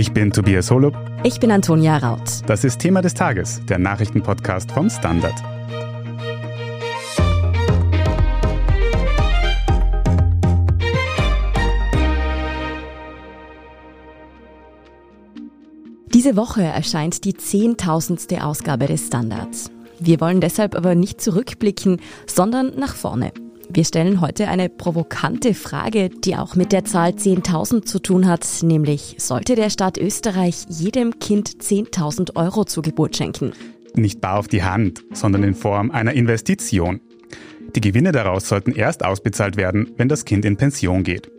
Ich bin Tobias Holub. Ich bin Antonia Raut. Das ist Thema des Tages, der Nachrichtenpodcast vom Standard. Diese Woche erscheint die zehntausendste Ausgabe des Standards. Wir wollen deshalb aber nicht zurückblicken, sondern nach vorne. Wir stellen heute eine provokante Frage, die auch mit der Zahl 10.000 zu tun hat, nämlich sollte der Staat Österreich jedem Kind 10.000 Euro zur Geburt schenken? Nicht bar auf die Hand, sondern in Form einer Investition. Die Gewinne daraus sollten erst ausbezahlt werden, wenn das Kind in Pension geht.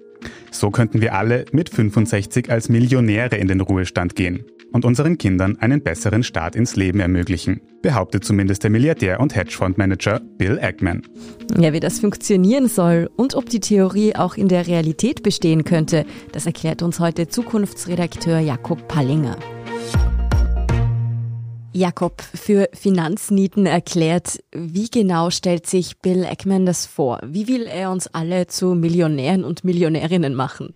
So könnten wir alle mit 65 als Millionäre in den Ruhestand gehen und unseren Kindern einen besseren Start ins Leben ermöglichen, behauptet zumindest der Milliardär und Hedgefondsmanager Bill Ackman. Ja, wie das funktionieren soll und ob die Theorie auch in der Realität bestehen könnte, das erklärt uns heute Zukunftsredakteur Jakob Pallinger. Jakob, für Finanznieten erklärt, wie genau stellt sich Bill Ackman das vor? Wie will er uns alle zu Millionären und Millionärinnen machen?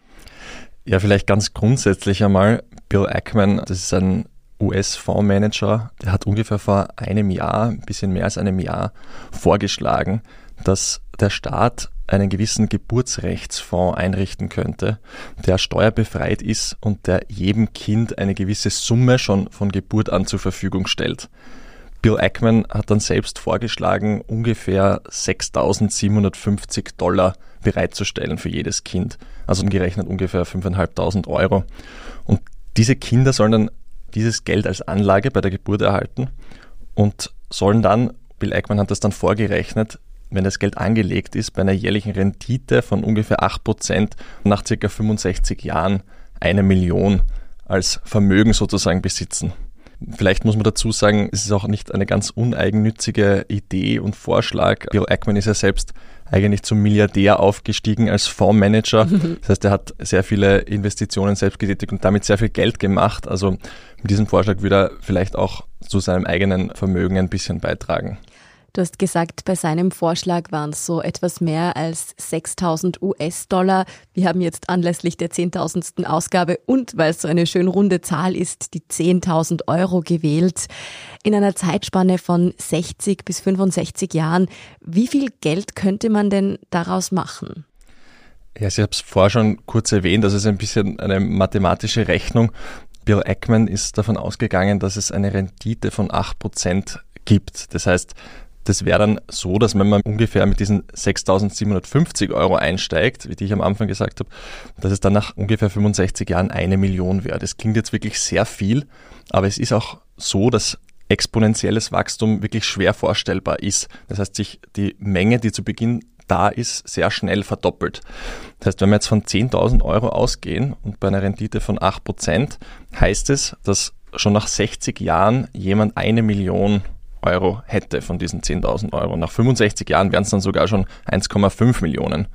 Ja, vielleicht ganz grundsätzlich einmal, Bill Ackman, das ist ein US-Fondsmanager, der hat ungefähr vor einem Jahr, ein bisschen mehr als einem Jahr, vorgeschlagen, dass der Staat einen gewissen Geburtsrechtsfonds einrichten könnte, der steuerbefreit ist und der jedem Kind eine gewisse Summe schon von Geburt an zur Verfügung stellt. Bill Ackman hat dann selbst vorgeschlagen, ungefähr 6.750 Dollar bereitzustellen für jedes Kind. Also umgerechnet ungefähr 5.500 Euro. Und diese Kinder sollen dann dieses Geld als Anlage bei der Geburt erhalten und sollen dann, Bill Ackman hat das dann vorgerechnet, wenn das Geld angelegt ist, bei einer jährlichen Rendite von ungefähr 8% nach ca. 65 Jahren eine Million als Vermögen sozusagen besitzen. Vielleicht muss man dazu sagen, es ist auch nicht eine ganz uneigennützige Idee und Vorschlag. Bill Ackman ist ja selbst eigentlich zum Milliardär aufgestiegen als Fondsmanager. Das heißt, er hat sehr viele Investitionen selbst getätigt und damit sehr viel Geld gemacht. Also mit diesem Vorschlag würde er vielleicht auch zu seinem eigenen Vermögen ein bisschen beitragen. Du hast gesagt, bei seinem Vorschlag waren es so etwas mehr als 6000 US-Dollar. Wir haben jetzt anlässlich der 10.000. Ausgabe und weil es so eine schön runde Zahl ist, die 10.000 Euro gewählt. In einer Zeitspanne von 60 bis 65 Jahren. Wie viel Geld könnte man denn daraus machen? Ja, Sie haben es vorher schon kurz erwähnt, das ist ein bisschen eine mathematische Rechnung. Bill Ackman ist davon ausgegangen, dass es eine Rendite von 8% gibt. Das heißt, das wäre dann so, dass wenn man ungefähr mit diesen 6.750 Euro einsteigt, wie ich am Anfang gesagt habe, dass es dann nach ungefähr 65 Jahren eine Million wäre. Das klingt jetzt wirklich sehr viel, aber es ist auch so, dass exponentielles Wachstum wirklich schwer vorstellbar ist. Das heißt, sich die Menge, die zu Beginn da ist, sehr schnell verdoppelt. Das heißt, wenn wir jetzt von 10.000 Euro ausgehen und bei einer Rendite von 8%, heißt es, dass schon nach 60 Jahren jemand eine Million Euro hätte von diesen 10.000 Euro. Nach 65 Jahren wären es dann sogar schon 1,5 Millionen.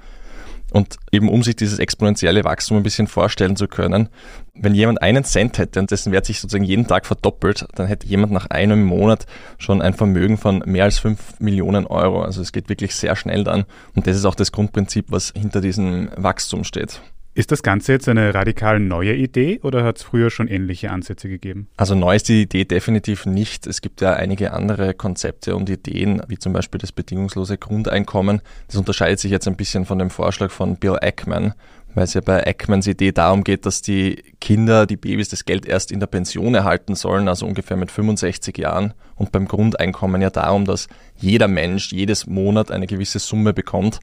Und eben um sich dieses exponentielle Wachstum ein bisschen vorstellen zu können, wenn jemand einen Cent hätte und dessen Wert sich sozusagen jeden Tag verdoppelt, dann hätte jemand nach einem Monat schon ein Vermögen von mehr als 5 Millionen Euro. Also es geht wirklich sehr schnell dann. Und das ist auch das Grundprinzip, was hinter diesem Wachstum steht. Ist das Ganze jetzt eine radikal neue Idee oder hat es früher schon ähnliche Ansätze gegeben? Also neu ist die Idee definitiv nicht. Es gibt ja einige andere Konzepte und Ideen, wie zum Beispiel das bedingungslose Grundeinkommen. Das unterscheidet sich jetzt ein bisschen von dem Vorschlag von Bill Ackman, weil es ja bei Ackmans Idee darum geht, dass die Kinder, die Babys das Geld erst in der Pension erhalten sollen, also ungefähr mit 65 Jahren. Und beim Grundeinkommen ja darum, dass jeder Mensch jedes Monat eine gewisse Summe bekommt.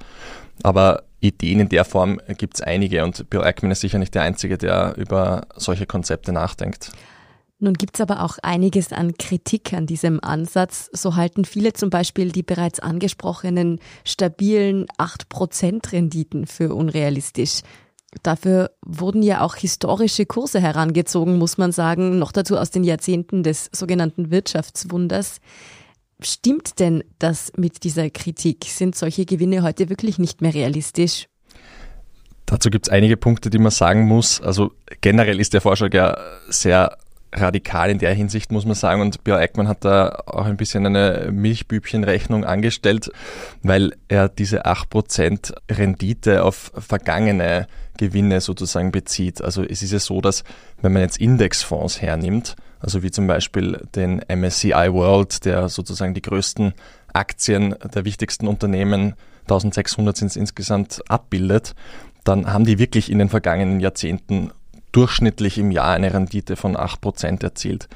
Aber Ideen in der Form gibt es einige und Bill Ackman ist sicher nicht der Einzige, der über solche Konzepte nachdenkt. Nun gibt es aber auch einiges an Kritik an diesem Ansatz. So halten viele zum Beispiel die bereits angesprochenen stabilen 8% Renditen für unrealistisch. Dafür wurden ja auch historische Kurse herangezogen, muss man sagen, noch dazu aus den Jahrzehnten des sogenannten Wirtschaftswunders. Stimmt denn das mit dieser Kritik? Sind solche Gewinne heute wirklich nicht mehr realistisch? Dazu gibt es einige Punkte, die man sagen muss. Also generell ist der Vorschlag ja sehr radikal in der Hinsicht, muss man sagen. Und Björn Eckmann hat da auch ein bisschen eine Milchbübchenrechnung angestellt, weil er diese 8% Rendite auf vergangene Gewinne sozusagen bezieht. Also es ist ja so, dass wenn man jetzt Indexfonds hernimmt, also wie zum Beispiel den MSCI World, der sozusagen die größten Aktien der wichtigsten Unternehmen, 1600 sind es insgesamt, abbildet, dann haben die wirklich in den vergangenen Jahrzehnten durchschnittlich im Jahr eine Rendite von 8% erzielt.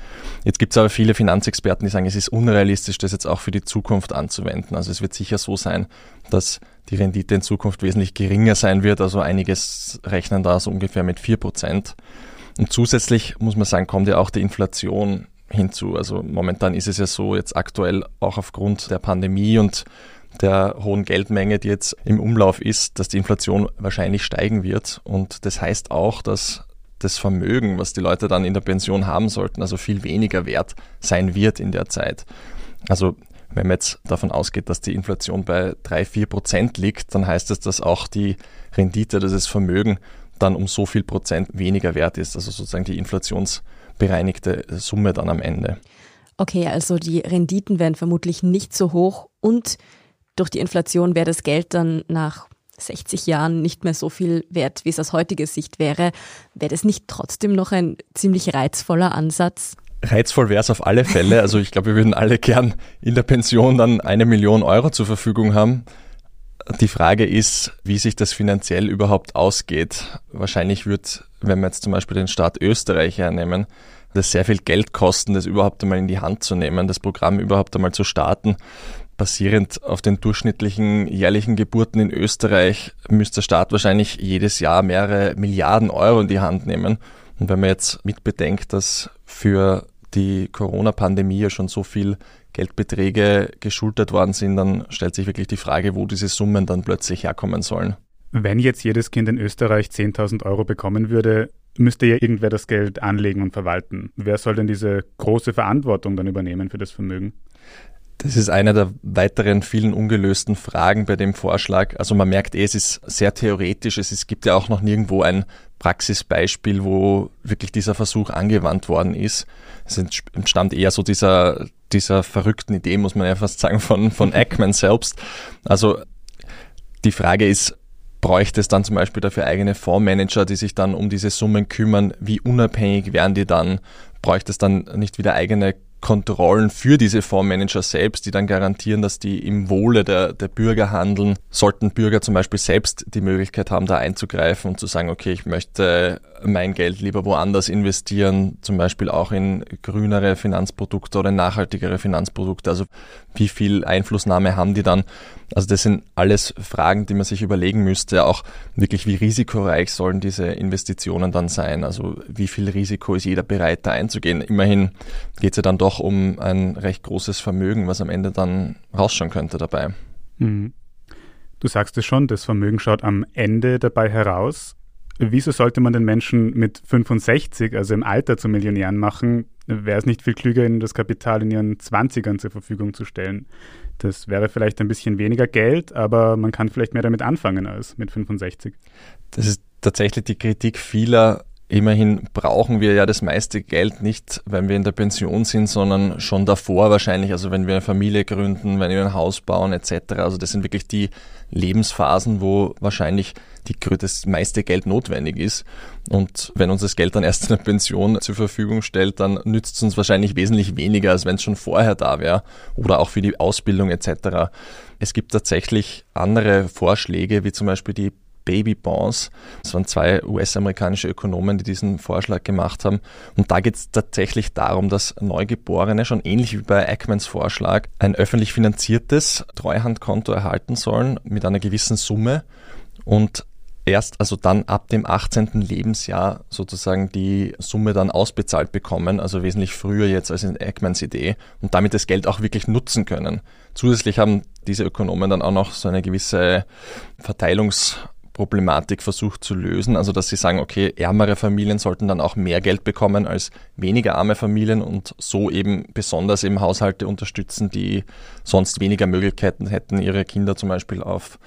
Jetzt gibt es aber viele Finanzexperten, die sagen, es ist unrealistisch, das jetzt auch für die Zukunft anzuwenden. Also es wird sicher so sein, dass die Rendite in Zukunft wesentlich geringer sein wird. Also einiges rechnen da so ungefähr mit 4%. Und zusätzlich muss man sagen, kommt ja auch die Inflation hinzu. Also momentan ist es ja so, jetzt aktuell auch aufgrund der Pandemie und der hohen Geldmenge, die jetzt im Umlauf ist, dass die Inflation wahrscheinlich steigen wird. Und das heißt auch, dass das Vermögen, was die Leute dann in der Pension haben sollten, also viel weniger wert sein wird in der Zeit. Also wenn man jetzt davon ausgeht, dass die Inflation bei 3, 4 Prozent liegt, dann heißt das, dass auch die Rendite, dieses Vermögen dann um so viel Prozent weniger wert ist, also sozusagen die inflationsbereinigte Summe dann am Ende. Okay, also die Renditen werden vermutlich nicht so hoch und durch die Inflation wäre das Geld dann nach 60 Jahren nicht mehr so viel wert, wie es aus heutiger Sicht wäre. Wäre das nicht trotzdem noch ein ziemlich reizvoller Ansatz? Reizvoll wäre es auf alle Fälle. Also ich glaube, wir würden alle gern in der Pension dann eine Million Euro zur Verfügung haben. Die Frage ist, wie sich das finanziell überhaupt ausgeht. Wahrscheinlich wird, wenn wir jetzt zum Beispiel den Staat Österreich hernehmen, das sehr viel Geld kosten, das überhaupt einmal in die Hand zu nehmen, das Programm überhaupt einmal zu starten basierend auf den durchschnittlichen jährlichen Geburten in Österreich müsste der Staat wahrscheinlich jedes Jahr mehrere Milliarden Euro in die Hand nehmen. Und wenn man jetzt mitbedenkt, dass für die Corona-Pandemie ja schon so viel Geldbeträge geschultert worden sind, dann stellt sich wirklich die Frage, wo diese Summen dann plötzlich herkommen sollen. Wenn jetzt jedes Kind in Österreich 10.000 Euro bekommen würde, müsste ja irgendwer das Geld anlegen und verwalten. Wer soll denn diese große Verantwortung dann übernehmen für das Vermögen? Das ist eine der weiteren vielen ungelösten Fragen bei dem Vorschlag. Also man merkt eh, es ist sehr theoretisch. Es ist, gibt ja auch noch nirgendwo ein Praxisbeispiel, wo wirklich dieser Versuch angewandt worden ist. Es entstammt eher so dieser, dieser verrückten Idee, muss man ja fast sagen, von, von Ackman selbst. Also die Frage ist, bräuchte es dann zum Beispiel dafür eigene Fondsmanager, die sich dann um diese Summen kümmern? Wie unabhängig wären die dann? Bräuchte es dann nicht wieder eigene Kontrollen für diese Fondsmanager selbst, die dann garantieren, dass die im Wohle der, der Bürger handeln. Sollten Bürger zum Beispiel selbst die Möglichkeit haben, da einzugreifen und zu sagen, okay, ich möchte mein Geld lieber woanders investieren, zum Beispiel auch in grünere Finanzprodukte oder nachhaltigere Finanzprodukte. Also wie viel Einflussnahme haben die dann? Also das sind alles Fragen, die man sich überlegen müsste. Auch wirklich, wie risikoreich sollen diese Investitionen dann sein? Also wie viel Risiko ist jeder bereit, da einzugehen? Immerhin geht es ja dann doch um ein recht großes Vermögen, was am Ende dann rausschauen könnte dabei. Mhm. Du sagst es schon, das Vermögen schaut am Ende dabei heraus. Wieso sollte man den Menschen mit 65, also im Alter zu Millionären machen? Wäre es nicht viel klüger, ihnen das Kapital in ihren 20ern zur Verfügung zu stellen? Das wäre vielleicht ein bisschen weniger Geld, aber man kann vielleicht mehr damit anfangen als mit 65. Das ist tatsächlich die Kritik vieler Immerhin brauchen wir ja das meiste Geld nicht, wenn wir in der Pension sind, sondern schon davor wahrscheinlich, also wenn wir eine Familie gründen, wenn wir ein Haus bauen etc. Also das sind wirklich die Lebensphasen, wo wahrscheinlich die, das meiste Geld notwendig ist. Und wenn uns das Geld dann erst in der Pension zur Verfügung stellt, dann nützt es uns wahrscheinlich wesentlich weniger, als wenn es schon vorher da wäre oder auch für die Ausbildung etc. Es gibt tatsächlich andere Vorschläge, wie zum Beispiel die Baby Bonds. Das waren zwei US-amerikanische Ökonomen, die diesen Vorschlag gemacht haben. Und da geht es tatsächlich darum, dass Neugeborene, schon ähnlich wie bei Ackmans Vorschlag, ein öffentlich finanziertes Treuhandkonto erhalten sollen mit einer gewissen Summe und erst also dann ab dem 18. Lebensjahr sozusagen die Summe dann ausbezahlt bekommen, also wesentlich früher jetzt als in Eggmans Idee und damit das Geld auch wirklich nutzen können. Zusätzlich haben diese Ökonomen dann auch noch so eine gewisse Verteilungs- Problematik versucht zu lösen. Also dass sie sagen, okay, ärmere Familien sollten dann auch mehr Geld bekommen als weniger arme Familien und so eben besonders eben Haushalte unterstützen, die sonst weniger Möglichkeiten hätten, ihre Kinder zum Beispiel auf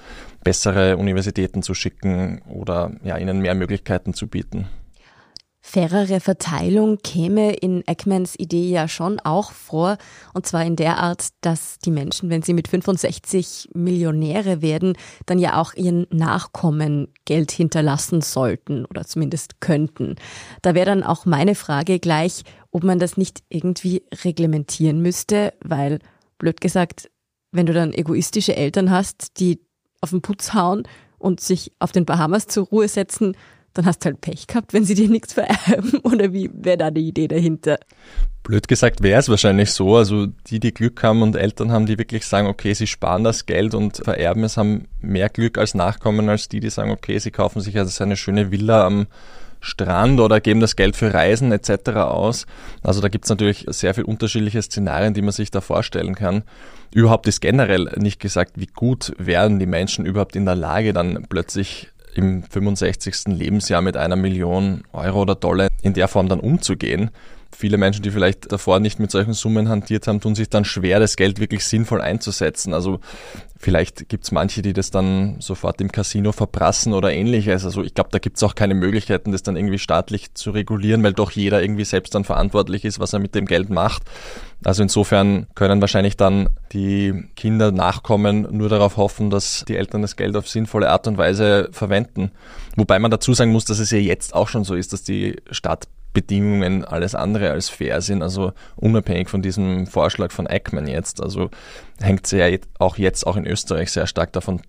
bessere Universitäten zu schicken oder ja, ihnen mehr Möglichkeiten zu bieten. Fairere Verteilung käme in Eckmans Idee ja schon auch vor. Und zwar in der Art, dass die Menschen, wenn sie mit 65 Millionäre werden, dann ja auch ihren Nachkommen Geld hinterlassen sollten oder zumindest könnten. Da wäre dann auch meine Frage gleich, ob man das nicht irgendwie reglementieren müsste, weil, blöd gesagt, wenn du dann egoistische Eltern hast, die auf den Putz hauen und sich auf den Bahamas zur Ruhe setzen, dann hast du halt Pech gehabt, wenn sie dir nichts vererben. Oder wie wäre da die Idee dahinter? Blöd gesagt wäre es wahrscheinlich so. Also die, die Glück haben und Eltern haben, die wirklich sagen, okay, sie sparen das Geld und vererben es, haben mehr Glück als Nachkommen als die, die sagen, okay, sie kaufen sich also eine schöne Villa am Strand oder geben das Geld für Reisen etc. aus. Also da gibt es natürlich sehr viele unterschiedliche Szenarien, die man sich da vorstellen kann. Überhaupt ist generell nicht gesagt, wie gut wären die Menschen überhaupt in der Lage, dann plötzlich im 65. Lebensjahr mit einer Million Euro oder Dollar in der Form dann umzugehen. Viele Menschen, die vielleicht davor nicht mit solchen Summen hantiert haben, tun sich dann schwer, das Geld wirklich sinnvoll einzusetzen. Also vielleicht gibt es manche, die das dann sofort im Casino verprassen oder ähnliches. Also ich glaube, da gibt es auch keine Möglichkeiten, das dann irgendwie staatlich zu regulieren, weil doch jeder irgendwie selbst dann verantwortlich ist, was er mit dem Geld macht. Also insofern können wahrscheinlich dann die Kinder nachkommen, nur darauf hoffen, dass die Eltern das Geld auf sinnvolle Art und Weise verwenden. Wobei man dazu sagen muss, dass es ja jetzt auch schon so ist, dass die Stadt Bedingungen alles andere als fair sind. Also unabhängig von diesem Vorschlag von Eckman jetzt. Also hängt es ja auch jetzt auch in Österreich sehr stark davon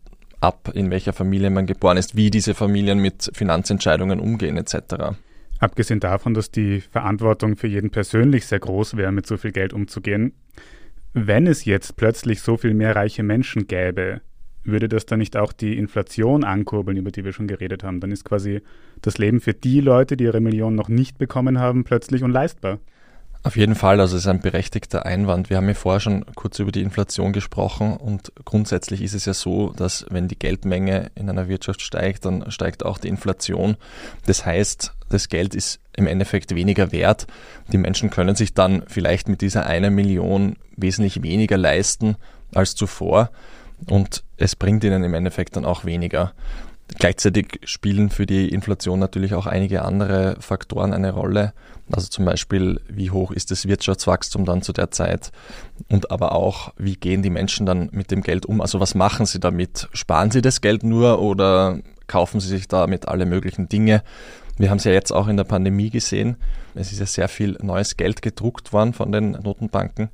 ab, in welcher Familie man geboren ist, wie diese Familien mit Finanzentscheidungen umgehen etc. Abgesehen davon, dass die Verantwortung für jeden persönlich sehr groß wäre, mit so viel Geld umzugehen, wenn es jetzt plötzlich so viel mehr reiche Menschen gäbe, würde das dann nicht auch die Inflation ankurbeln, über die wir schon geredet haben? Dann ist quasi das Leben für die Leute, die ihre Millionen noch nicht bekommen haben, plötzlich unleistbar. Auf jeden Fall, also es ist ein berechtigter Einwand. Wir haben ja vorher schon kurz über die Inflation gesprochen und grundsätzlich ist es ja so, dass wenn die Geldmenge in einer Wirtschaft steigt, dann steigt auch die Inflation. Das heißt, das Geld ist im Endeffekt weniger wert. Die Menschen können sich dann vielleicht mit dieser einer Million wesentlich weniger leisten als zuvor und es bringt ihnen im Endeffekt dann auch weniger. Gleichzeitig spielen für die Inflation natürlich auch einige andere Faktoren eine Rolle. Also zum Beispiel, wie hoch ist das Wirtschaftswachstum dann zu der Zeit und aber auch, wie gehen die Menschen dann mit dem Geld um? Also was machen sie damit? Sparen sie das Geld nur oder kaufen sie sich damit alle möglichen Dinge? Wir haben es ja jetzt auch in der Pandemie gesehen. Es ist ja sehr viel neues Geld gedruckt worden von den Notenbanken,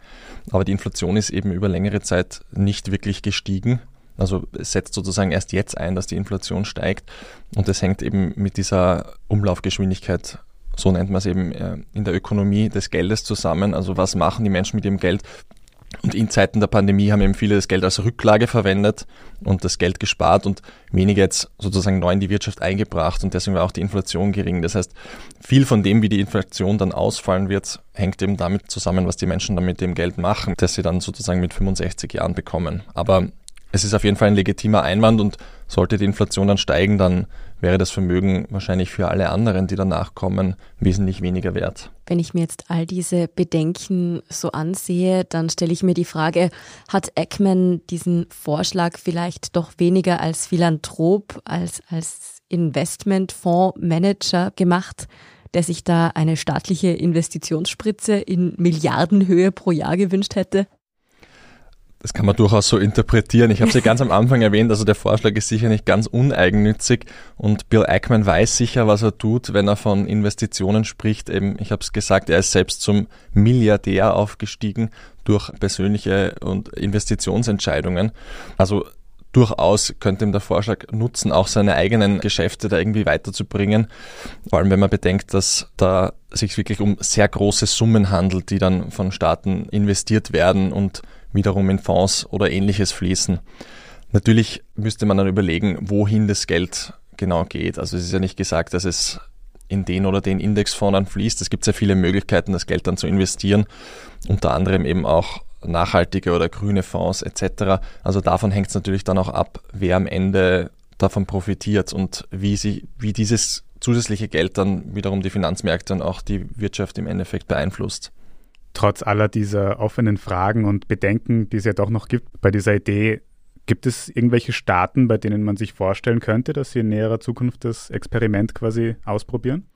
aber die Inflation ist eben über längere Zeit nicht wirklich gestiegen. Also es setzt sozusagen erst jetzt ein, dass die Inflation steigt und das hängt eben mit dieser Umlaufgeschwindigkeit so nennt man es eben äh, in der Ökonomie des Geldes zusammen. Also was machen die Menschen mit ihrem Geld? Und in Zeiten der Pandemie haben eben viele das Geld als Rücklage verwendet und das Geld gespart und weniger jetzt sozusagen neu in die Wirtschaft eingebracht und deswegen war auch die Inflation gering. Das heißt, viel von dem, wie die Inflation dann ausfallen wird, hängt eben damit zusammen, was die Menschen dann mit dem Geld machen, das sie dann sozusagen mit 65 Jahren bekommen. Aber es ist auf jeden Fall ein legitimer Einwand und sollte die Inflation dann steigen, dann wäre das Vermögen wahrscheinlich für alle anderen, die danach kommen, wesentlich weniger wert. Wenn ich mir jetzt all diese Bedenken so ansehe, dann stelle ich mir die Frage, hat Eckman diesen Vorschlag vielleicht doch weniger als Philanthrop, als als Investmentfondsmanager gemacht, der sich da eine staatliche Investitionsspritze in Milliardenhöhe pro Jahr gewünscht hätte? Das kann man durchaus so interpretieren. Ich habe es ja ganz am Anfang erwähnt, also der Vorschlag ist sicher nicht ganz uneigennützig und Bill Ackman weiß sicher, was er tut, wenn er von Investitionen spricht. Eben, ich habe es gesagt, er ist selbst zum Milliardär aufgestiegen durch persönliche und Investitionsentscheidungen. Also durchaus könnte ihm der Vorschlag nutzen, auch seine eigenen Geschäfte da irgendwie weiterzubringen. Vor allem, wenn man bedenkt, dass da sich wirklich um sehr große Summen handelt, die dann von Staaten investiert werden und wiederum in Fonds oder ähnliches fließen. Natürlich müsste man dann überlegen, wohin das Geld genau geht. Also es ist ja nicht gesagt, dass es in den oder den Indexfonds dann fließt. Es gibt sehr viele Möglichkeiten, das Geld dann zu investieren, unter anderem eben auch nachhaltige oder grüne Fonds etc. Also davon hängt es natürlich dann auch ab, wer am Ende davon profitiert und wie, sie, wie dieses zusätzliche Geld dann wiederum die Finanzmärkte und auch die Wirtschaft im Endeffekt beeinflusst trotz aller dieser offenen Fragen und Bedenken, die es ja doch noch gibt bei dieser Idee, gibt es irgendwelche Staaten, bei denen man sich vorstellen könnte, dass sie in näherer Zukunft das Experiment quasi ausprobieren?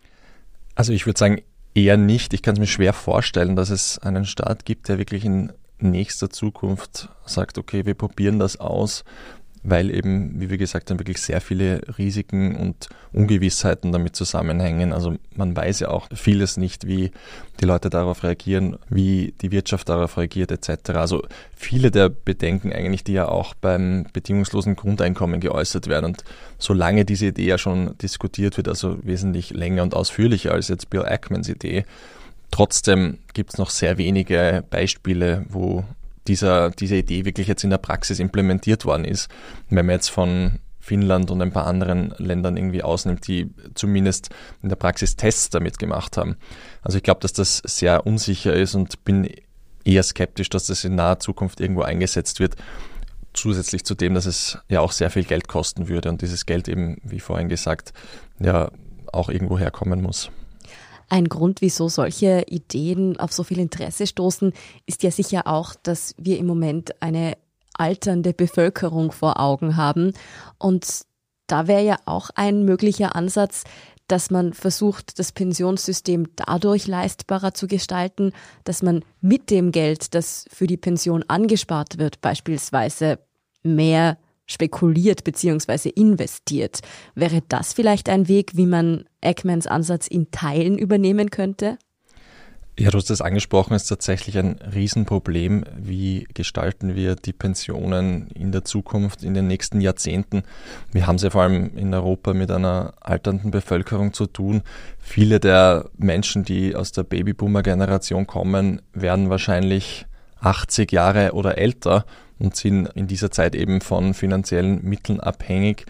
Also ich würde sagen, eher nicht. Ich kann es mir schwer vorstellen, dass es einen Staat gibt, der wirklich in nächster Zukunft sagt, okay, wir probieren das aus weil eben, wie wir gesagt haben, wirklich sehr viele Risiken und Ungewissheiten damit zusammenhängen. Also man weiß ja auch vieles nicht, wie die Leute darauf reagieren, wie die Wirtschaft darauf reagiert etc. Also viele der Bedenken eigentlich, die ja auch beim bedingungslosen Grundeinkommen geäußert werden. Und solange diese Idee ja schon diskutiert wird, also wesentlich länger und ausführlicher als jetzt Bill Ackmans Idee, Trotzdem gibt es noch sehr wenige Beispiele, wo dieser, diese Idee wirklich jetzt in der Praxis implementiert worden ist. Wenn man jetzt von Finnland und ein paar anderen Ländern irgendwie ausnimmt, die zumindest in der Praxis Tests damit gemacht haben. Also ich glaube, dass das sehr unsicher ist und bin eher skeptisch, dass das in naher Zukunft irgendwo eingesetzt wird. Zusätzlich zu dem, dass es ja auch sehr viel Geld kosten würde und dieses Geld eben, wie vorhin gesagt, ja auch irgendwo herkommen muss. Ein Grund, wieso solche Ideen auf so viel Interesse stoßen, ist ja sicher auch, dass wir im Moment eine alternde Bevölkerung vor Augen haben. Und da wäre ja auch ein möglicher Ansatz, dass man versucht, das Pensionssystem dadurch leistbarer zu gestalten, dass man mit dem Geld, das für die Pension angespart wird, beispielsweise mehr spekuliert bzw. investiert. Wäre das vielleicht ein Weg, wie man Eggmans Ansatz in Teilen übernehmen könnte? Ja, du hast das angesprochen, ist tatsächlich ein Riesenproblem. Wie gestalten wir die Pensionen in der Zukunft, in den nächsten Jahrzehnten? Wir haben es ja vor allem in Europa mit einer alternden Bevölkerung zu tun. Viele der Menschen, die aus der Babyboomer-Generation kommen, werden wahrscheinlich 80 Jahre oder älter und sind in dieser Zeit eben von finanziellen Mitteln abhängig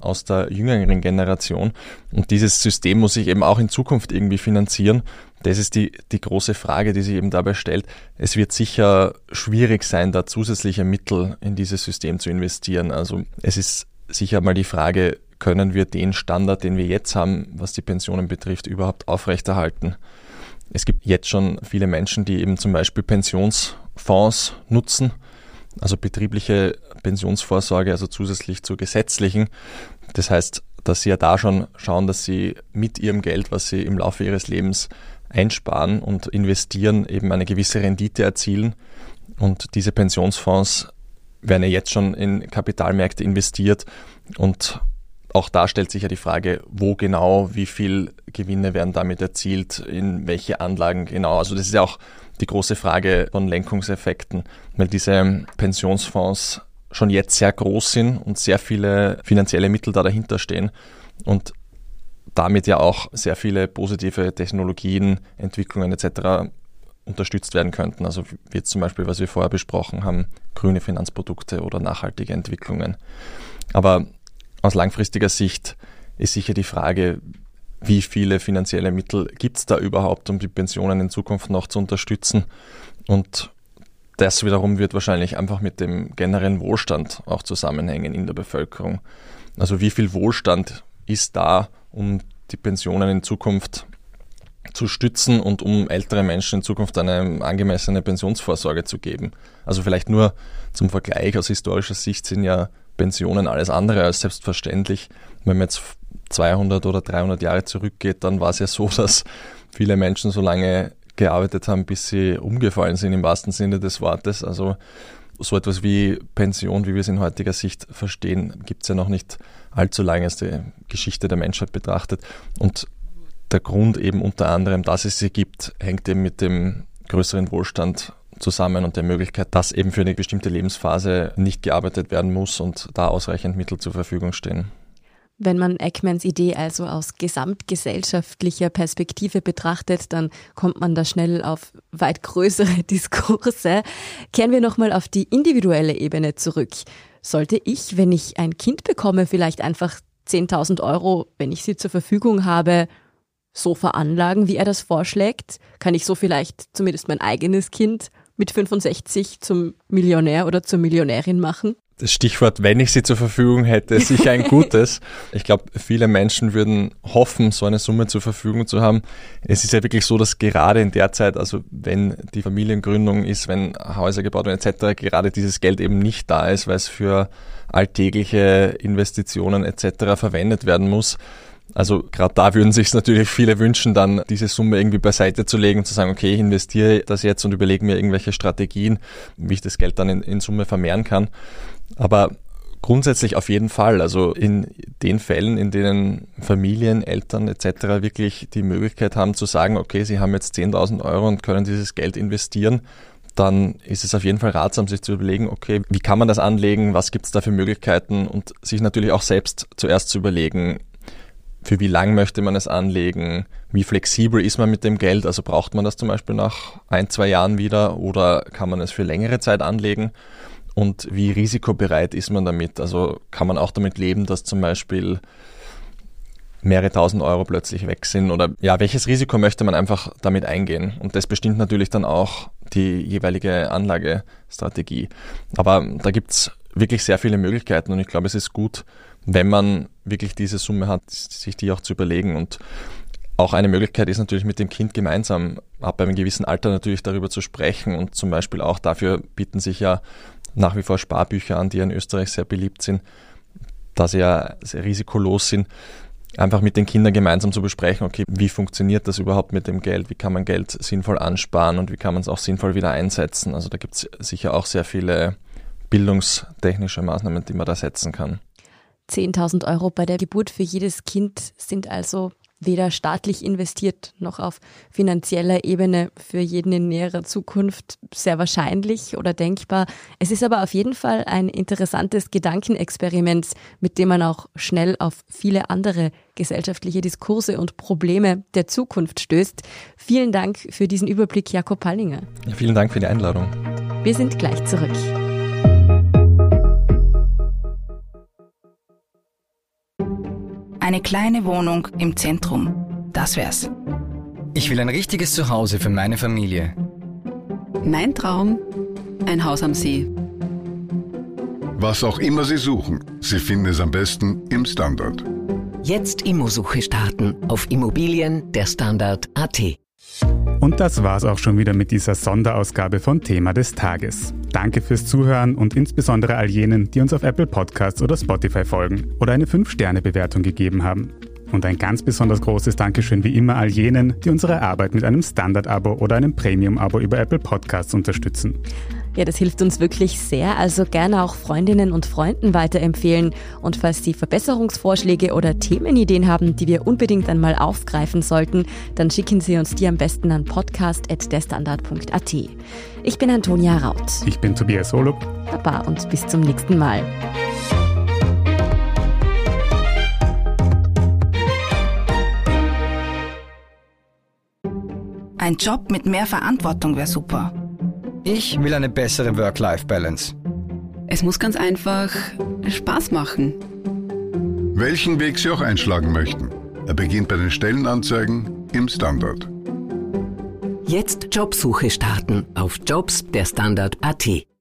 aus der jüngeren Generation. Und dieses System muss sich eben auch in Zukunft irgendwie finanzieren. Das ist die, die große Frage, die sich eben dabei stellt. Es wird sicher schwierig sein, da zusätzliche Mittel in dieses System zu investieren. Also es ist sicher mal die Frage, können wir den Standard, den wir jetzt haben, was die Pensionen betrifft, überhaupt aufrechterhalten? Es gibt jetzt schon viele Menschen, die eben zum Beispiel Pensionsfonds nutzen also betriebliche Pensionsvorsorge, also zusätzlich zur gesetzlichen. Das heißt, dass sie ja da schon schauen, dass sie mit ihrem Geld, was sie im Laufe ihres Lebens einsparen und investieren, eben eine gewisse Rendite erzielen. Und diese Pensionsfonds werden ja jetzt schon in Kapitalmärkte investiert und auch da stellt sich ja die Frage, wo genau, wie viel Gewinne werden damit erzielt, in welche Anlagen genau. Also das ist ja auch die große Frage von Lenkungseffekten, weil diese Pensionsfonds schon jetzt sehr groß sind und sehr viele finanzielle Mittel da dahinter stehen und damit ja auch sehr viele positive Technologien, Entwicklungen etc. unterstützt werden könnten. Also wie zum Beispiel, was wir vorher besprochen haben, grüne Finanzprodukte oder nachhaltige Entwicklungen. Aber aus langfristiger Sicht ist sicher die Frage, wie viele finanzielle Mittel gibt es da überhaupt, um die Pensionen in Zukunft noch zu unterstützen. Und das wiederum wird wahrscheinlich einfach mit dem generellen Wohlstand auch zusammenhängen in der Bevölkerung. Also wie viel Wohlstand ist da, um die Pensionen in Zukunft zu stützen und um ältere Menschen in Zukunft eine angemessene Pensionsvorsorge zu geben. Also vielleicht nur zum Vergleich aus historischer Sicht sind ja Pensionen alles andere als selbstverständlich. Wenn man jetzt 200 oder 300 Jahre zurückgeht, dann war es ja so, dass viele Menschen so lange gearbeitet haben, bis sie umgefallen sind im wahrsten Sinne des Wortes. Also so etwas wie Pension, wie wir es in heutiger Sicht verstehen, gibt es ja noch nicht allzu lange als die Geschichte der Menschheit betrachtet. Und der Grund eben unter anderem, dass es sie gibt, hängt eben mit dem größeren Wohlstand zusammen und der Möglichkeit, dass eben für eine bestimmte Lebensphase nicht gearbeitet werden muss und da ausreichend Mittel zur Verfügung stehen. Wenn man Eckmans Idee also aus gesamtgesellschaftlicher Perspektive betrachtet, dann kommt man da schnell auf weit größere Diskurse. Kehren wir nochmal auf die individuelle Ebene zurück. Sollte ich, wenn ich ein Kind bekomme, vielleicht einfach 10.000 Euro, wenn ich sie zur Verfügung habe, so veranlagen, wie er das vorschlägt? Kann ich so vielleicht zumindest mein eigenes Kind mit 65 zum Millionär oder zur Millionärin machen? Das Stichwort, wenn ich sie zur Verfügung hätte, ist sicher ein gutes. Ich glaube, viele Menschen würden hoffen, so eine Summe zur Verfügung zu haben. Es ist ja wirklich so, dass gerade in der Zeit, also wenn die Familiengründung ist, wenn Häuser gebaut werden etc., gerade dieses Geld eben nicht da ist, weil es für alltägliche Investitionen etc. verwendet werden muss. Also gerade da würden sich natürlich viele wünschen, dann diese Summe irgendwie beiseite zu legen und zu sagen, okay, ich investiere das jetzt und überlege mir irgendwelche Strategien, wie ich das Geld dann in, in Summe vermehren kann. Aber grundsätzlich auf jeden Fall. Also in den Fällen, in denen Familien, Eltern etc. wirklich die Möglichkeit haben zu sagen, okay, sie haben jetzt 10.000 Euro und können dieses Geld investieren, dann ist es auf jeden Fall ratsam, sich zu überlegen, okay, wie kann man das anlegen, was gibt es da für Möglichkeiten und sich natürlich auch selbst zuerst zu überlegen, für wie lang möchte man es anlegen, wie flexibel ist man mit dem Geld, also braucht man das zum Beispiel nach ein, zwei Jahren wieder oder kann man es für längere Zeit anlegen und wie risikobereit ist man damit, also kann man auch damit leben, dass zum Beispiel mehrere tausend Euro plötzlich weg sind oder ja, welches Risiko möchte man einfach damit eingehen und das bestimmt natürlich dann auch die jeweilige Anlagestrategie. Aber da gibt es wirklich sehr viele Möglichkeiten und ich glaube, es ist gut, wenn man wirklich diese Summe hat, sich die auch zu überlegen. Und auch eine Möglichkeit ist natürlich mit dem Kind gemeinsam ab einem gewissen Alter natürlich darüber zu sprechen und zum Beispiel auch dafür bieten sich ja nach wie vor Sparbücher an, die in Österreich sehr beliebt sind, da sie ja sehr risikolos sind einfach mit den Kindern gemeinsam zu besprechen, okay, wie funktioniert das überhaupt mit dem Geld, wie kann man Geld sinnvoll ansparen und wie kann man es auch sinnvoll wieder einsetzen. Also da gibt es sicher auch sehr viele bildungstechnische Maßnahmen, die man da setzen kann. 10.000 Euro bei der Geburt für jedes Kind sind also weder staatlich investiert noch auf finanzieller Ebene für jeden in näherer Zukunft sehr wahrscheinlich oder denkbar. Es ist aber auf jeden Fall ein interessantes Gedankenexperiment, mit dem man auch schnell auf viele andere gesellschaftliche Diskurse und Probleme der Zukunft stößt. Vielen Dank für diesen Überblick, Jakob Pallinger. Ja, vielen Dank für die Einladung. Wir sind gleich zurück. Eine kleine Wohnung im Zentrum. Das wär's. Ich will ein richtiges Zuhause für meine Familie. Mein Traum, ein Haus am See. Was auch immer Sie suchen, Sie finden es am besten im Standard. Jetzt Immosuche starten auf Immobilien der Standard.at. Und das war's auch schon wieder mit dieser Sonderausgabe von Thema des Tages. Danke fürs Zuhören und insbesondere all jenen, die uns auf Apple Podcasts oder Spotify folgen oder eine 5-Sterne-Bewertung gegeben haben. Und ein ganz besonders großes Dankeschön wie immer all jenen, die unsere Arbeit mit einem Standard-Abo oder einem Premium-Abo über Apple Podcasts unterstützen. Ja, das hilft uns wirklich sehr. Also gerne auch Freundinnen und Freunden weiterempfehlen. Und falls Sie Verbesserungsvorschläge oder Themenideen haben, die wir unbedingt einmal aufgreifen sollten, dann schicken Sie uns die am besten an podcast.derstandard.at. Ich bin Antonia Raut. Ich bin Tobias Holub. Baba und bis zum nächsten Mal. Ein Job mit mehr Verantwortung wäre super. Ich will eine bessere Work-Life-Balance. Es muss ganz einfach Spaß machen. Welchen Weg Sie auch einschlagen möchten. Er beginnt bei den Stellenanzeigen im Standard. Jetzt Jobsuche starten auf Jobs der Standard.at.